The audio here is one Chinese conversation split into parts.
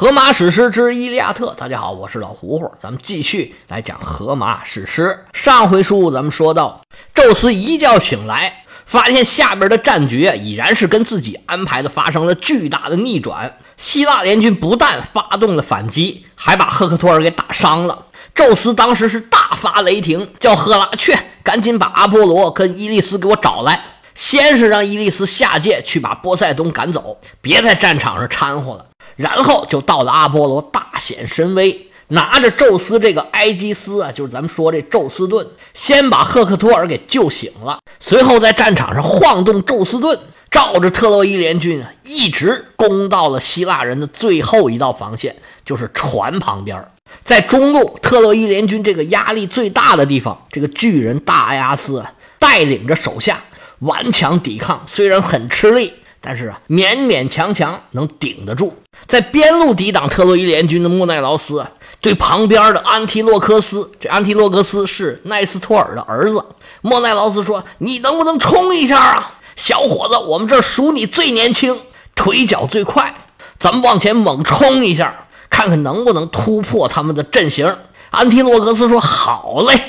荷马史诗之《伊利亚特》，大家好，我是老胡胡，咱们继续来讲荷马史诗。上回书咱们说到，宙斯一觉醒来，发现下边的战局已然是跟自己安排的发生了巨大的逆转。希腊联军不但发动了反击，还把赫克托尔给打伤了。宙斯当时是大发雷霆，叫赫拉去，赶紧把阿波罗跟伊利斯给我找来。先是让伊利斯下界去把波塞冬赶走，别在战场上掺和了。然后就到了阿波罗大显神威，拿着宙斯这个埃基斯啊，就是咱们说这宙斯盾，先把赫克托尔给救醒了。随后在战场上晃动宙斯盾，照着特洛伊联军啊，一直攻到了希腊人的最后一道防线，就是船旁边。在中路，特洛伊联军这个压力最大的地方，这个巨人大埃阿斯，带领着手下顽强抵抗，虽然很吃力。但是啊，勉勉强强能顶得住。在边路抵挡特洛伊联军的莫奈劳斯，对旁边的安提洛克斯，这安提洛克斯是奈斯托尔的儿子。莫奈劳斯说：“你能不能冲一下啊，小伙子？我们这数你最年轻，腿脚最快，咱们往前猛冲一下，看看能不能突破他们的阵型。”安提洛克斯说：“好嘞！”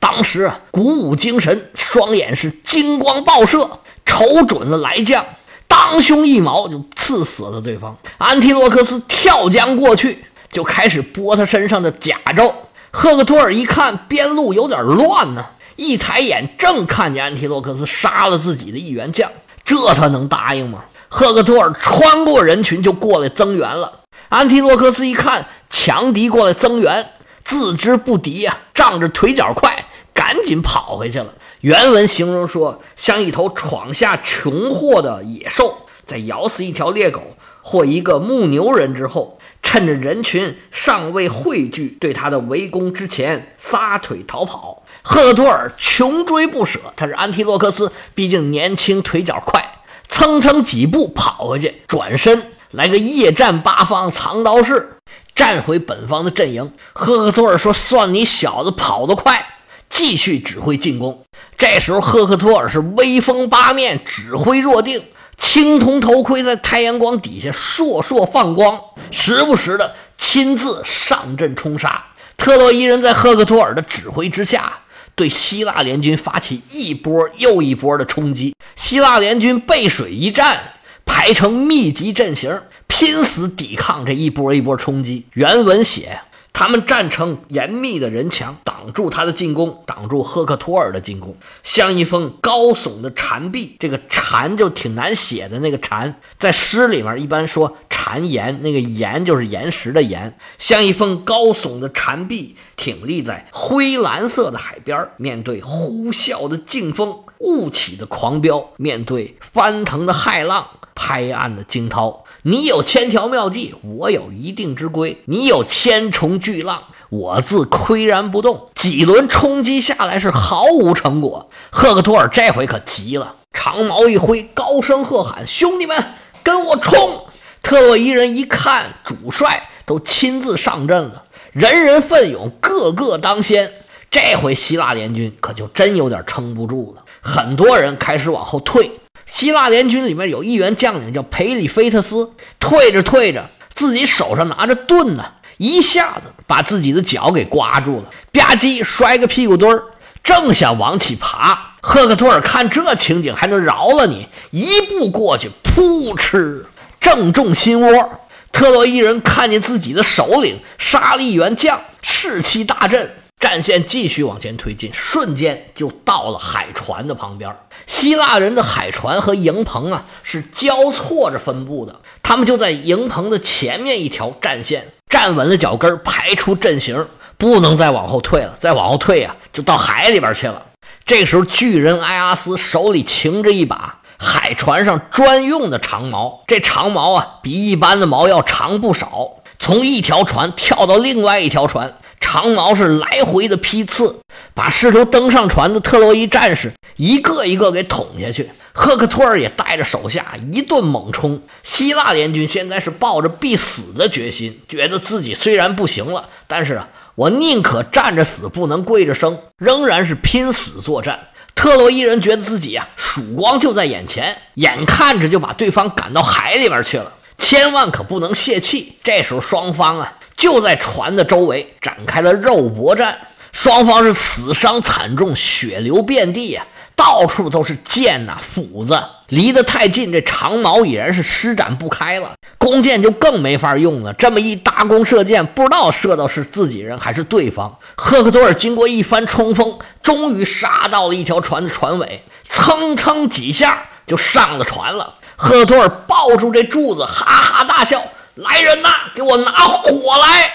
当时啊，鼓舞精神，双眼是金光爆射，瞅准了来将。当胸一矛就刺死了对方。安提洛克斯跳江过去，就开始剥他身上的甲胄。赫克托尔一看边路有点乱呢，一抬眼正看见安提洛克斯杀了自己的一员将，这他能答应吗？赫克托尔穿过人群就过来增援了。安提洛克斯一看强敌过来增援，自知不敌呀，仗着腿脚快，赶紧跑回去了。原文形容说，像一头闯下穷祸的野兽，在咬死一条猎狗或一个牧牛人之后，趁着人群尚未汇聚对他的围攻之前，撒腿逃跑。赫托尔穷追不舍，他是安提洛克斯，毕竟年轻腿脚快，蹭蹭几步跑回去，转身来个夜战八方藏刀式，战回本方的阵营。赫克托尔说：“算你小子跑得快。”继续指挥进攻。这时候，赫克托尔是威风八面，指挥若定。青铜头盔在太阳光底下烁烁放光，时不时的亲自上阵冲杀。特洛伊人在赫克托尔的指挥之下，对希腊联军发起一波又一波的冲击。希腊联军背水一战，排成密集阵型，拼死抵抗这一波一波冲击。原文写。他们站成严密的人墙，挡住他的进攻，挡住赫克托尔的进攻，像一封高耸的禅壁。这个禅就挺难写的那个禅，在诗里面一般说禅岩，那个岩就是岩石的岩，像一封高耸的禅壁，挺立在灰蓝色的海边，面对呼啸的劲风，雾起的狂飙，面对翻腾的骇浪，拍岸的惊涛。你有千条妙计，我有一定之规。你有千重巨浪，我自岿然不动。几轮冲击下来是毫无成果。赫克托尔这回可急了，长矛一挥，高声喝喊：“兄弟们，跟我冲！”特洛伊人一看主帅都亲自上阵了，人人奋勇，个个当先。这回希腊联军可就真有点撑不住了，很多人开始往后退。希腊联军里面有一员将领叫培里菲特斯，退着退着，自己手上拿着盾呢，一下子把自己的脚给刮住了，吧唧摔个屁股墩儿，正想往起爬。赫克托尔看这情景，还能饶了你？一步过去，噗嗤，正中心窝。特洛伊人看见自己的首领杀了一员将，士气大振。战线继续往前推进，瞬间就到了海船的旁边。希腊人的海船和营棚啊是交错着分布的，他们就在营棚的前面一条战线站稳了脚跟，排出阵型，不能再往后退了。再往后退啊，就到海里边去了。这时候，巨人埃阿斯手里擎着一把海船上专用的长矛，这长矛啊比一般的矛要长不少，从一条船跳到另外一条船。长矛是来回的劈刺，把试图登上船的特洛伊战士一个一个给捅下去。赫克托尔也带着手下一顿猛冲。希腊联军现在是抱着必死的决心，觉得自己虽然不行了，但是啊，我宁可站着死，不能跪着生，仍然是拼死作战。特洛伊人觉得自己啊，曙光就在眼前，眼看着就把对方赶到海里边去了。千万可不能泄气。这时候双方啊就在船的周围展开了肉搏战，双方是死伤惨重，血流遍地呀。到处都是剑呐，斧子，离得太近，这长矛已然是施展不开了。弓箭就更没法用了。这么一搭弓射箭，不知道射到是自己人还是对方。赫克托尔经过一番冲锋，终于杀到了一条船的船尾，蹭蹭几下就上了船了。赫克托尔抱住这柱子，哈哈大笑：“来人呐，给我拿火来！”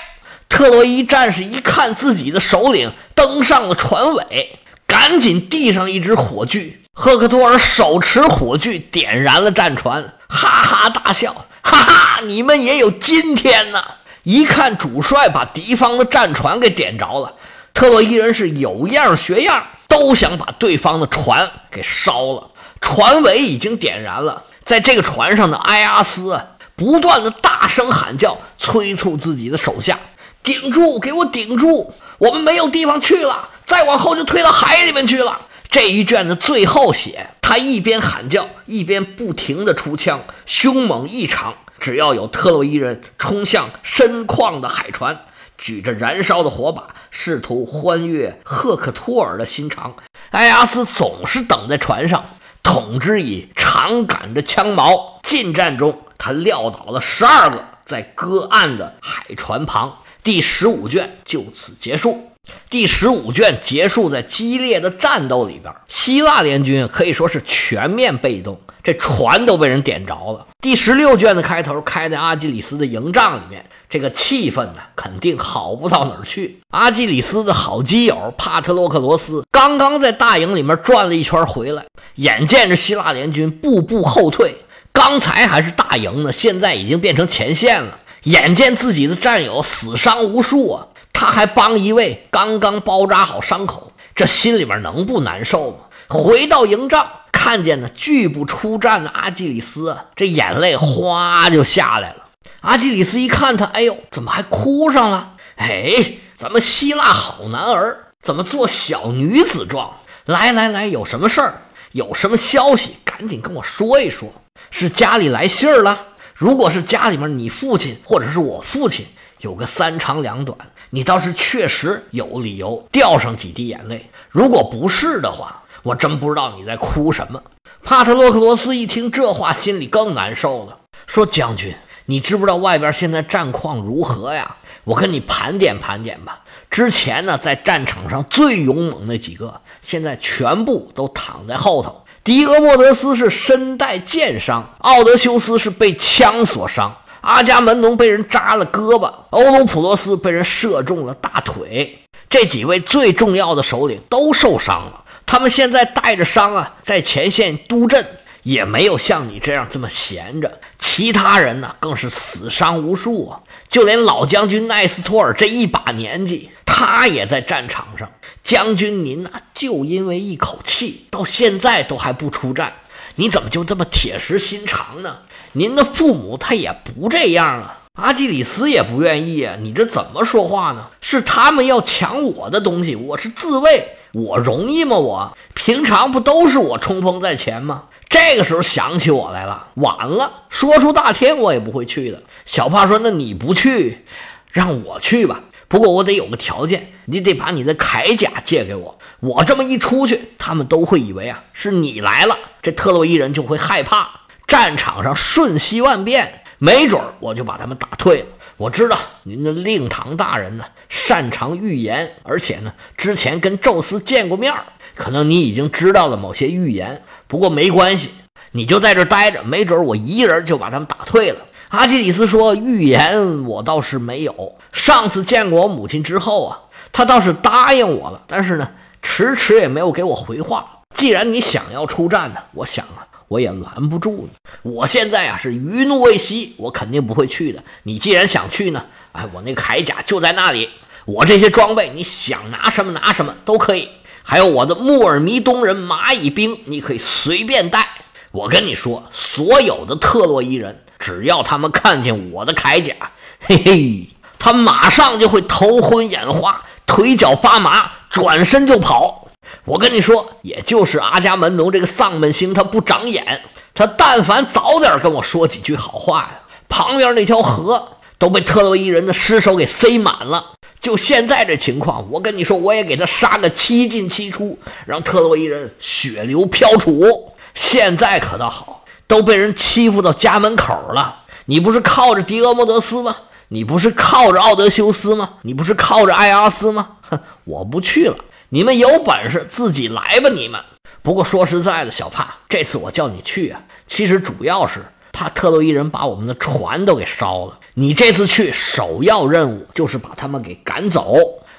特洛伊战士一看自己的首领登上了船尾。赶紧递上一支火炬，赫克托尔手持火炬点燃了战船，哈哈大笑，哈哈，你们也有今天呐！一看主帅把敌方的战船给点着了，特洛伊人是有样学样，都想把对方的船给烧了。船尾已经点燃了，在这个船上的埃阿斯不断的大声喊叫，催促自己的手下顶住，给我顶住，我们没有地方去了。再往后就推到海里面去了。这一卷的最后写，他一边喊叫，一边不停地出枪，凶猛异常。只要有特洛伊人冲向深旷的海船，举着燃烧的火把，试图欢悦赫克托尔的心肠，埃阿斯总是等在船上，统之以长杆的枪矛。近战中，他撂倒了十二个在隔岸的海船旁。第十五卷就此结束。第十五卷结束在激烈的战斗里边，希腊联军可以说是全面被动，这船都被人点着了。第十六卷的开头开在阿基里斯的营帐里面，这个气氛呢肯定好不到哪儿去。阿基里斯的好基友帕特洛克罗斯刚刚在大营里面转了一圈回来，眼见着希腊联军步步后退，刚才还是大营呢，现在已经变成前线了，眼见自己的战友死伤无数啊。他还帮一位刚刚包扎好伤口，这心里面能不难受吗？回到营帐，看见呢拒不出战的阿基里斯，这眼泪哗就下来了。阿基里斯一看他，哎呦，怎么还哭上了？哎，咱们希腊好男儿，怎么做小女子状？来来来，有什么事儿？有什么消息？赶紧跟我说一说。是家里来信儿了？如果是家里面你父亲或者是我父亲。有个三长两短，你倒是确实有理由掉上几滴眼泪。如果不是的话，我真不知道你在哭什么。帕特洛克罗斯一听这话，心里更难受了，说：“将军，你知不知道外边现在战况如何呀？我跟你盘点盘点吧。之前呢，在战场上最勇猛那几个，现在全部都躺在后头。狄俄莫德斯是身带剑伤，奥德修斯是被枪所伤。”阿伽门农被人扎了胳膊，欧鲁普罗斯被人射中了大腿，这几位最重要的首领都受伤了。他们现在带着伤啊，在前线督阵，也没有像你这样这么闲着。其他人呢，更是死伤无数啊！就连老将军奈斯托尔这一把年纪，他也在战场上。将军您呐，就因为一口气，到现在都还不出战，你怎么就这么铁石心肠呢？您的父母他也不这样啊，阿基里斯也不愿意啊。你这怎么说话呢？是他们要抢我的东西，我是自卫，我容易吗？我平常不都是我冲锋在前吗？这个时候想起我来了，晚了，说出大天我也不会去的。小帕说：“那你不去，让我去吧。不过我得有个条件，你得把你的铠甲借给我。我这么一出去，他们都会以为啊是你来了，这特洛伊人就会害怕。”战场上瞬息万变，没准我就把他们打退了。我知道您的令堂大人呢擅长预言，而且呢之前跟宙斯见过面儿，可能你已经知道了某些预言。不过没关系，你就在这待着，没准我一人就把他们打退了。阿基里斯说：“预言我倒是没有，上次见过我母亲之后啊，他倒是答应我了，但是呢迟迟也没有给我回话。既然你想要出战呢，我想啊。”我也拦不住你。我现在啊是余怒未息，我肯定不会去的。你既然想去呢，哎，我那个铠甲就在那里。我这些装备，你想拿什么拿什么都可以。还有我的穆尔弥东人蚂蚁兵，你可以随便带。我跟你说，所有的特洛伊人，只要他们看见我的铠甲，嘿嘿，他马上就会头昏眼花、腿脚发麻，转身就跑。我跟你说，也就是阿伽门农这个丧门星，他不长眼。他但凡早点跟我说几句好话呀，旁边那条河都被特洛伊人的尸首给塞满了。就现在这情况，我跟你说，我也给他杀个七进七出，让特洛伊人血流飘杵。现在可倒好，都被人欺负到家门口了。你不是靠着狄俄莫德斯吗？你不是靠着奥德修斯吗？你不是靠着艾阿斯吗？哼，我不去了。你们有本事自己来吧！你们。不过说实在的，小帕，这次我叫你去啊，其实主要是怕特洛伊人把我们的船都给烧了。你这次去，首要任务就是把他们给赶走。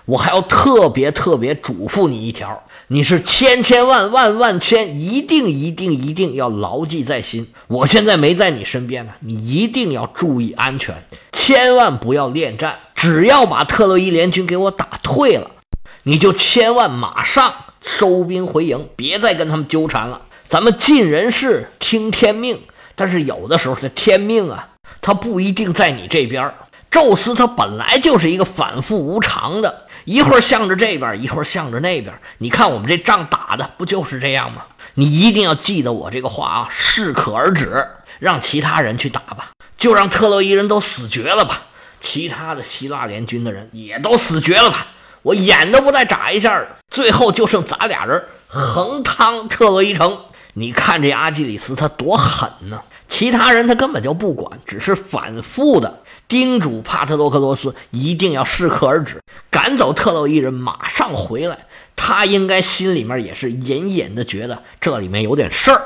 我还要特别特别嘱咐你一条，你是千千万万万千，一定一定一定要牢记在心。我现在没在你身边呢，你一定要注意安全，千万不要恋战。只要把特洛伊联军给我打退了，你就千万马上收兵回营，别再跟他们纠缠了。咱们尽人事，听天命。但是有的时候这天命啊，他不一定在你这边。宙斯他本来就是一个反复无常的。一会儿向着这边，一会儿向着那边。你看我们这仗打的不就是这样吗？你一定要记得我这个话啊，适可而止，让其他人去打吧，就让特洛伊人都死绝了吧，其他的希腊联军的人也都死绝了吧，我眼都不带眨一下。最后就剩咱俩人横趟特洛伊城。你看这阿基里斯他多狠呢，其他人他根本就不管，只是反复的。叮嘱帕特洛克罗斯一定要适可而止，赶走特洛伊人，马上回来。他应该心里面也是隐隐的觉得这里面有点事儿。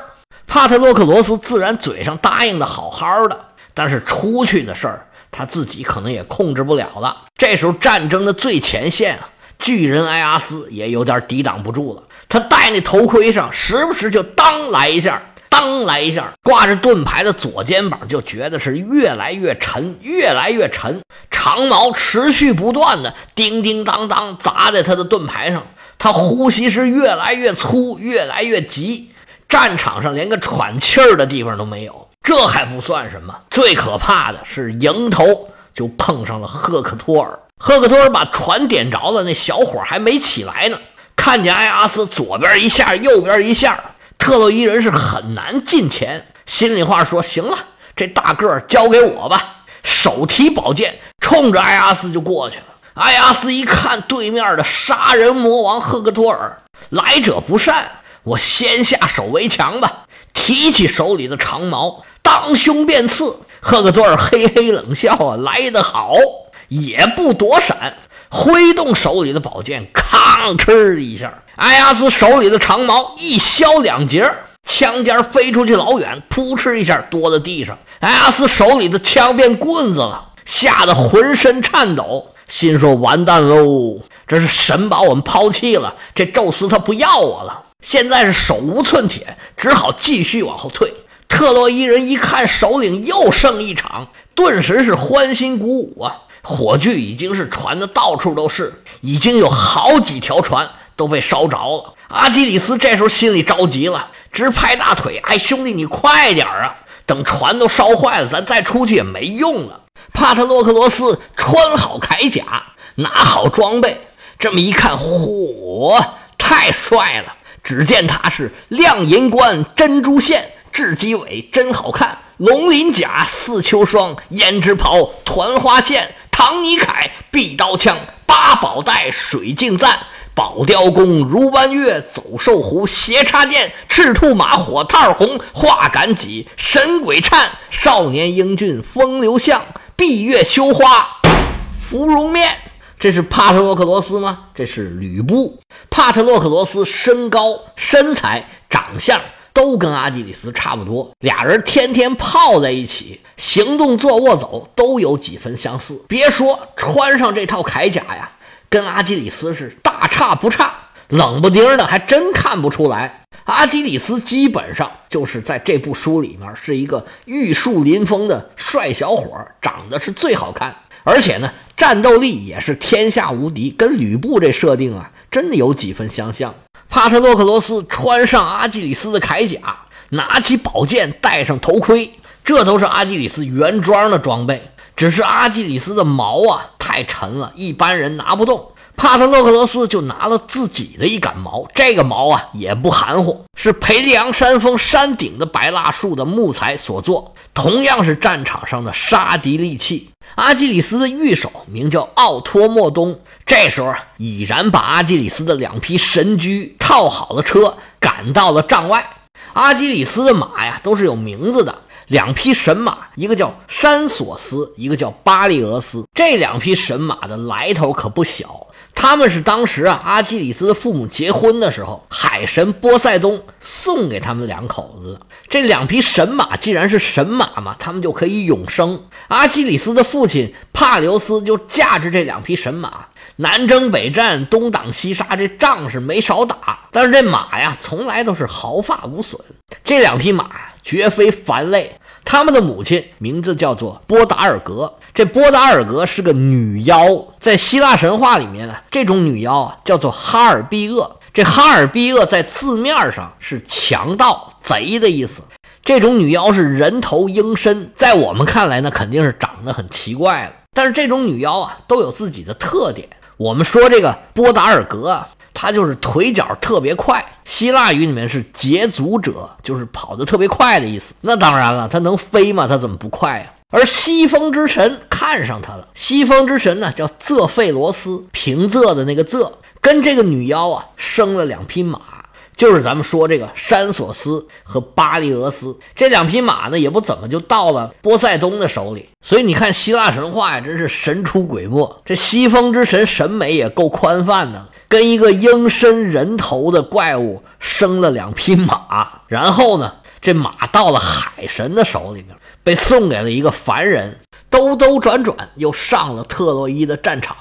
帕特洛克罗斯自然嘴上答应的好好的，但是出去的事儿他自己可能也控制不了了。这时候战争的最前线啊，巨人埃阿斯也有点抵挡不住了。他戴那头盔上，时不时就当来一下。当来一下，挂着盾牌的左肩膀就觉得是越来越沉，越来越沉。长矛持续不断的叮叮当当砸在他的盾牌上，他呼吸是越来越粗，越来越急。战场上连个喘气儿的地方都没有。这还不算什么，最可怕的是迎头就碰上了赫克托尔。赫克托尔把船点着了，那小火还没起来呢。看见埃阿斯左边一下，右边一下。特洛伊人是很难近前，心里话说：“行了，这大个儿交给我吧。”手提宝剑，冲着埃阿斯就过去了。埃阿斯一看对面的杀人魔王赫克托尔，来者不善，我先下手为强吧。提起手里的长矛，当胸便刺。赫克托尔嘿嘿冷笑啊，来得好，也不躲闪，挥动手里的宝剑，吭哧一下。埃阿斯手里的长矛一削两截，枪尖飞出去老远，扑哧一下多在地上。埃阿斯手里的枪变棍子了，吓得浑身颤抖，心说：“完蛋喽！这是神把我们抛弃了，这宙斯他不要我了。现在是手无寸铁，只好继续往后退。”特洛伊人一看首领又胜一场，顿时是欢欣鼓舞啊！火炬已经是传的到处都是，已经有好几条船。都被烧着了。阿基里斯这时候心里着急了，直拍大腿：“哎，兄弟，你快点啊！等船都烧坏了，咱再出去也没用了。”帕特洛克罗斯穿好铠甲，拿好装备，这么一看，嚯，太帅了！只见他是亮银冠、珍珠线、雉鸡尾，真好看；龙鳞甲、四秋霜、胭脂袍、团花线、唐尼铠、碧刀枪、八宝带、水镜赞。宝雕弓、如弯月、走兽弧、斜插剑、赤兔马、火炭红、画杆戟、神鬼颤、少年英俊风流相、闭月羞花、芙蓉面。这是帕特洛克罗斯吗？这是吕布。帕特洛克罗斯身高、身材、长相都跟阿基里斯差不多，俩人天天泡在一起，行动、坐卧、走都有几分相似。别说穿上这套铠甲呀。跟阿基里斯是大差不差，冷不丁的还真看不出来。阿基里斯基本上就是在这部书里面是一个玉树临风的帅小伙，长得是最好看，而且呢战斗力也是天下无敌，跟吕布这设定啊真的有几分相像。帕特洛克罗斯穿上阿基里斯的铠甲，拿起宝剑，戴上头盔，这都是阿基里斯原装的装备。只是阿基里斯的矛啊太沉了，一般人拿不动。帕特洛克罗斯就拿了自己的一杆矛，这个矛啊也不含糊，是培利昂山峰山顶的白蜡树的木材所做，同样是战场上的杀敌利器。阿基里斯的御手名叫奥托莫东，这时候已然把阿基里斯的两匹神驹套好了车，赶到了帐外。阿基里斯的马呀都是有名字的。两匹神马，一个叫山索斯，一个叫巴利俄斯。这两匹神马的来头可不小，他们是当时啊阿基里斯的父母结婚的时候，海神波塞冬送给他们两口子的。这两匹神马既然是神马嘛，他们就可以永生。阿基里斯的父亲帕留斯就驾着这两匹神马南征北战，东挡西杀，这仗是没少打。但是这马呀，从来都是毫发无损。这两匹马。绝非凡类。他们的母亲名字叫做波达尔格，这波达尔格是个女妖，在希腊神话里面呢，这种女妖啊叫做哈尔毕厄。这哈尔毕厄在字面上是强盗、贼的意思。这种女妖是人头鹰身，在我们看来呢，肯定是长得很奇怪了。但是这种女妖啊，都有自己的特点。我们说这个波达尔格啊。他就是腿脚特别快，希腊语里面是捷足者，就是跑得特别快的意思。那当然了，他能飞吗？他怎么不快呀？而西风之神看上他了。西风之神呢，叫泽费罗斯，平仄的那个仄，跟这个女妖啊生了两匹马。就是咱们说这个山索斯和巴利俄斯这两匹马呢，也不怎么就到了波塞冬的手里。所以你看希腊神话呀，真是神出鬼没。这西风之神审美也够宽泛的了，跟一个鹰身人头的怪物生了两匹马，然后呢，这马到了海神的手里面，被送给了一个凡人，兜兜转转又上了特洛伊的战场。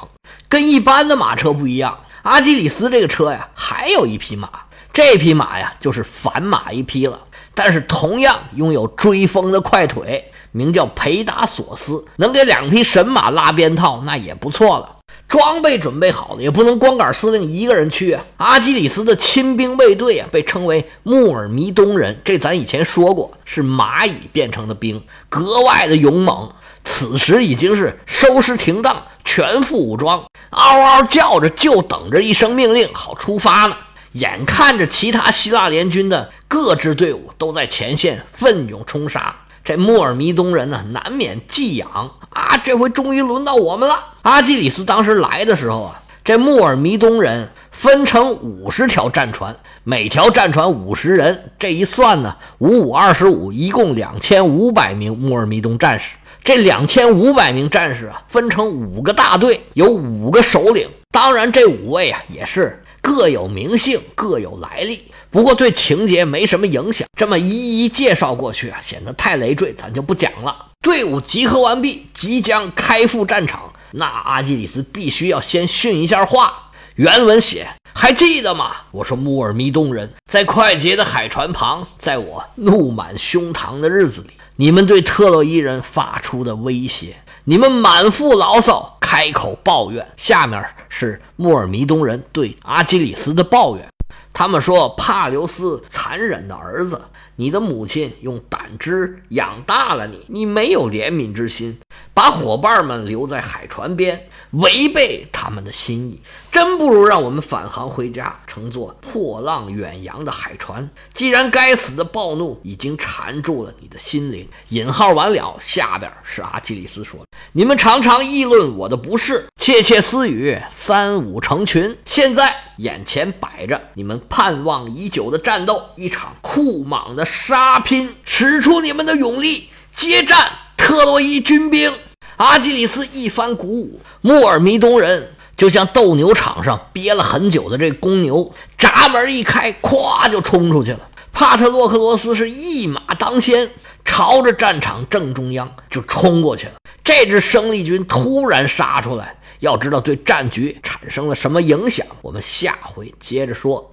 跟一般的马车不一样，阿基里斯这个车呀，还有一匹马。这匹马呀，就是凡马一匹了，但是同样拥有追风的快腿，名叫培达索斯，能给两匹神马拉鞭套，那也不错了。装备准备好了，也不能光杆司令一个人去啊。阿基里斯的亲兵卫队啊，被称为穆尔弥东人，这咱以前说过，是蚂蚁变成的兵，格外的勇猛。此时已经是收拾停当，全副武装，嗷嗷叫着，就等着一声命令，好出发呢。眼看着其他希腊联军的各支队伍都在前线奋勇冲杀，这穆尔弥东人呢难免忌痒啊！这回终于轮到我们了。阿基里斯当时来的时候啊，这穆尔弥东人分成五十条战船，每条战船五十人，这一算呢，五五二十五，一共两千五百名穆尔弥东战士。这两千五百名战士啊，分成五个大队，有五个首领。当然，这五位啊也是。各有名姓，各有来历，不过对情节没什么影响。这么一一介绍过去啊，显得太累赘，咱就不讲了。队伍集合完毕，即将开赴战场。那阿基里斯必须要先训一下话。原文写：还记得吗？我说穆尔弥东人在快捷的海船旁，在我怒满胸膛的日子里，你们对特洛伊人发出的威胁。你们满腹牢骚，开口抱怨。下面是穆尔弥东人对阿基里斯的抱怨。他们说：“帕留斯残忍的儿子，你的母亲用胆汁养大了你，你没有怜悯之心，把伙伴们留在海船边。”违背他们的心意，真不如让我们返航回家，乘坐破浪远洋的海船。既然该死的暴怒已经缠住了你的心灵，引号完了，下边是阿基里斯说：“你们常常议论我的不是，窃窃私语，三五成群。现在眼前摆着你们盼望已久的战斗，一场酷莽的杀拼，使出你们的勇力，接战特洛伊军兵。”阿基里斯一番鼓舞，穆尔弥东人就像斗牛场上憋了很久的这公牛，闸门一开，咵就冲出去了。帕特洛克罗斯是一马当先，朝着战场正中央就冲过去了。这支生力军突然杀出来，要知道对战局产生了什么影响，我们下回接着说。